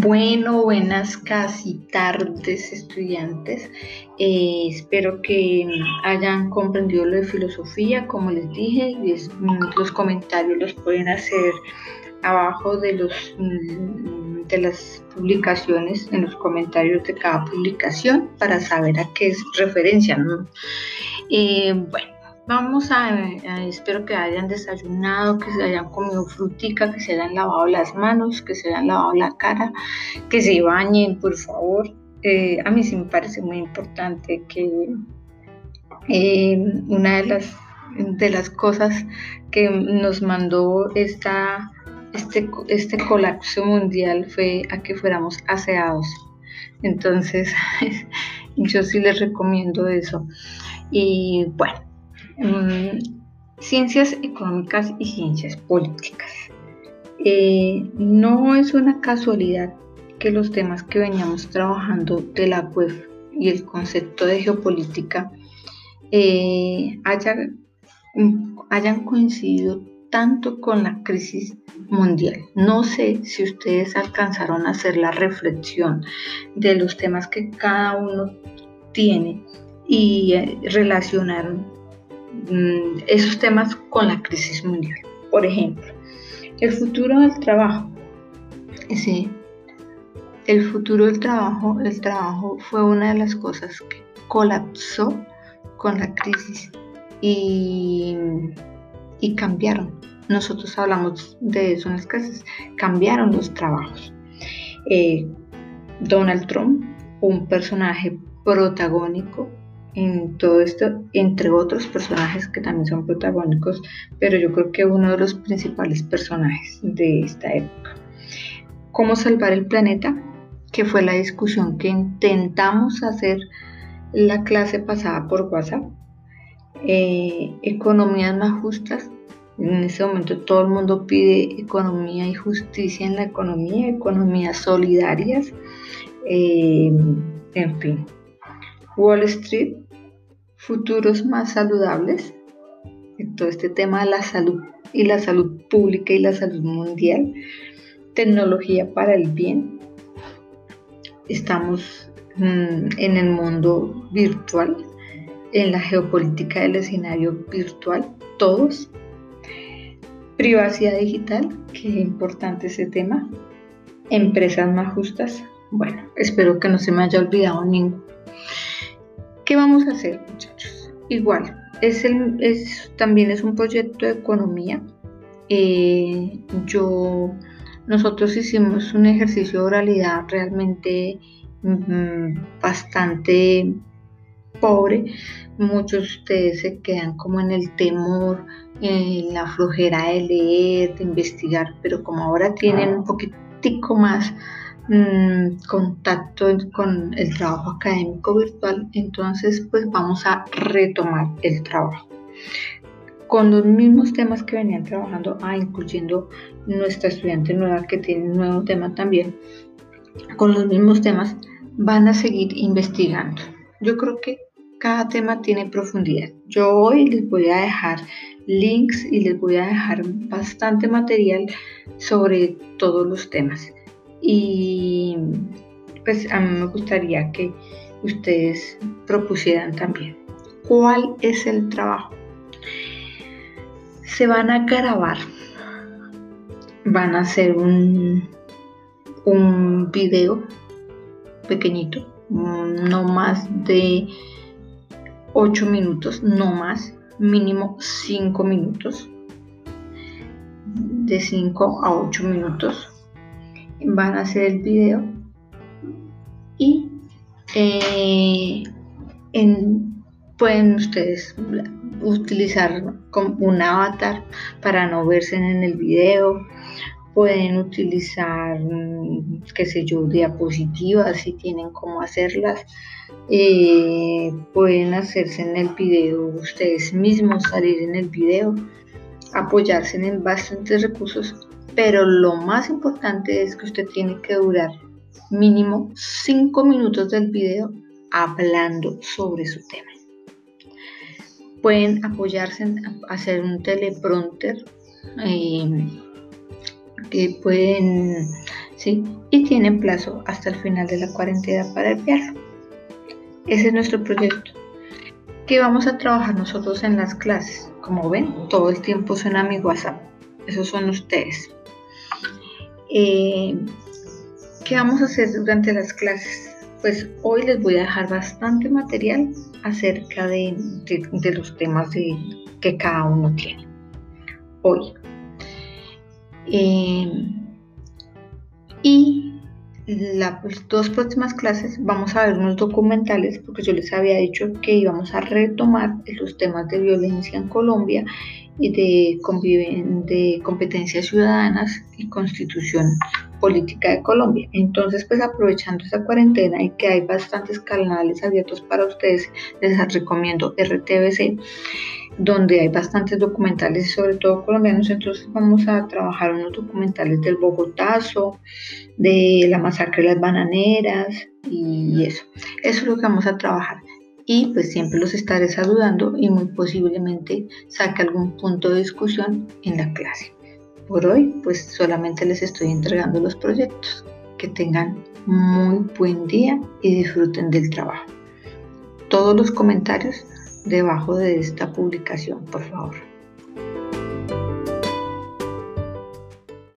Bueno, buenas casi tardes estudiantes. Eh, espero que hayan comprendido lo de filosofía, como les dije, mm, los comentarios los pueden hacer abajo de, los, mm, de las publicaciones, en los comentarios de cada publicación para saber a qué es referencia. Eh, bueno, Vamos a, espero que hayan desayunado, que se hayan comido frutica, que se hayan lavado las manos, que se hayan lavado la cara, que se bañen, por favor. Eh, a mí sí me parece muy importante que eh, una de las, de las cosas que nos mandó esta, este, este colapso mundial fue a que fuéramos aseados. Entonces, yo sí les recomiendo eso. Y bueno, Mm, ciencias económicas y ciencias políticas. Eh, no es una casualidad que los temas que veníamos trabajando de la web y el concepto de geopolítica eh, mm, hayan coincidido tanto con la crisis mundial. No sé si ustedes alcanzaron a hacer la reflexión de los temas que cada uno tiene y eh, relacionaron Mm, esos temas con la crisis mundial. Por ejemplo, el futuro del trabajo. Sí, el futuro del trabajo, el trabajo fue una de las cosas que colapsó con la crisis y, y cambiaron. Nosotros hablamos de eso en las clases, cambiaron los trabajos. Eh, Donald Trump, un personaje protagónico en todo esto, entre otros personajes que también son protagónicos, pero yo creo que uno de los principales personajes de esta época. ¿Cómo salvar el planeta? Que fue la discusión que intentamos hacer la clase pasada por WhatsApp. Eh, economías más justas. En ese momento todo el mundo pide economía y justicia en la economía, economías solidarias, eh, en fin. Wall Street, futuros más saludables, todo este tema de la salud y la salud pública y la salud mundial, tecnología para el bien. Estamos mm, en el mundo virtual, en la geopolítica del escenario virtual, todos. Privacidad digital, qué importante ese tema. Empresas más justas. Bueno, espero que no se me haya olvidado ninguno. ¿Qué vamos a hacer, muchachos? Igual, es, el, es también es un proyecto de economía. Eh, yo, nosotros hicimos un ejercicio de oralidad realmente mm, bastante pobre. Muchos de ustedes se quedan como en el temor, en la flojera de leer, de investigar, pero como ahora tienen un poquitico más Mm, contacto con el trabajo académico virtual, entonces pues vamos a retomar el trabajo con los mismos temas que venían trabajando, ah, incluyendo nuestra estudiante nueva que tiene un nuevo tema también, con los mismos temas van a seguir investigando. Yo creo que cada tema tiene profundidad. Yo hoy les voy a dejar links y les voy a dejar bastante material sobre todos los temas y pues a mí me gustaría que ustedes propusieran también cuál es el trabajo. Se van a grabar, van a hacer un, un video pequeñito, no más de 8 minutos, no más, mínimo 5 minutos, de 5 a 8 minutos van a hacer el video. Y eh, pueden ustedes utilizar un avatar para no verse en el video. Pueden utilizar mm, qué sé yo diapositivas si tienen cómo hacerlas. Eh, pueden hacerse en el video ustedes mismos salir en el video apoyarse en bastantes recursos pero lo más importante es que usted tiene que durar mínimo 5 minutos del video hablando sobre su tema. Pueden apoyarse en hacer un teleprompter que pueden ¿sí? Y tienen plazo hasta el final de la cuarentena para enviarlo. Ese es nuestro proyecto. ¿Qué vamos a trabajar nosotros en las clases? Como ven, todo el tiempo suena mi WhatsApp. Esos son ustedes. Eh, ¿Qué vamos a hacer durante las clases? Pues hoy les voy a dejar bastante material acerca de, los temas que cada uno tiene. Hoy. Eh, y las dos próximas clases vamos a ver unos documentales porque yo les había dicho que íbamos a retomar los temas de violencia en Colombia de, de competencias ciudadanas y constitución política de Colombia. Entonces, pues aprovechando esta cuarentena y que hay bastantes canales abiertos para ustedes, les recomiendo RTBC, donde hay bastantes documentales, sobre todo colombianos. Entonces, vamos a trabajar unos documentales del Bogotazo, de la masacre de las bananeras y eso. Eso es lo que vamos a trabajar y pues siempre los estaré saludando y muy posiblemente saque algún punto de discusión en la clase. Por hoy pues solamente les estoy entregando los proyectos. Que tengan muy buen día y disfruten del trabajo. Todos los comentarios debajo de esta publicación, por favor.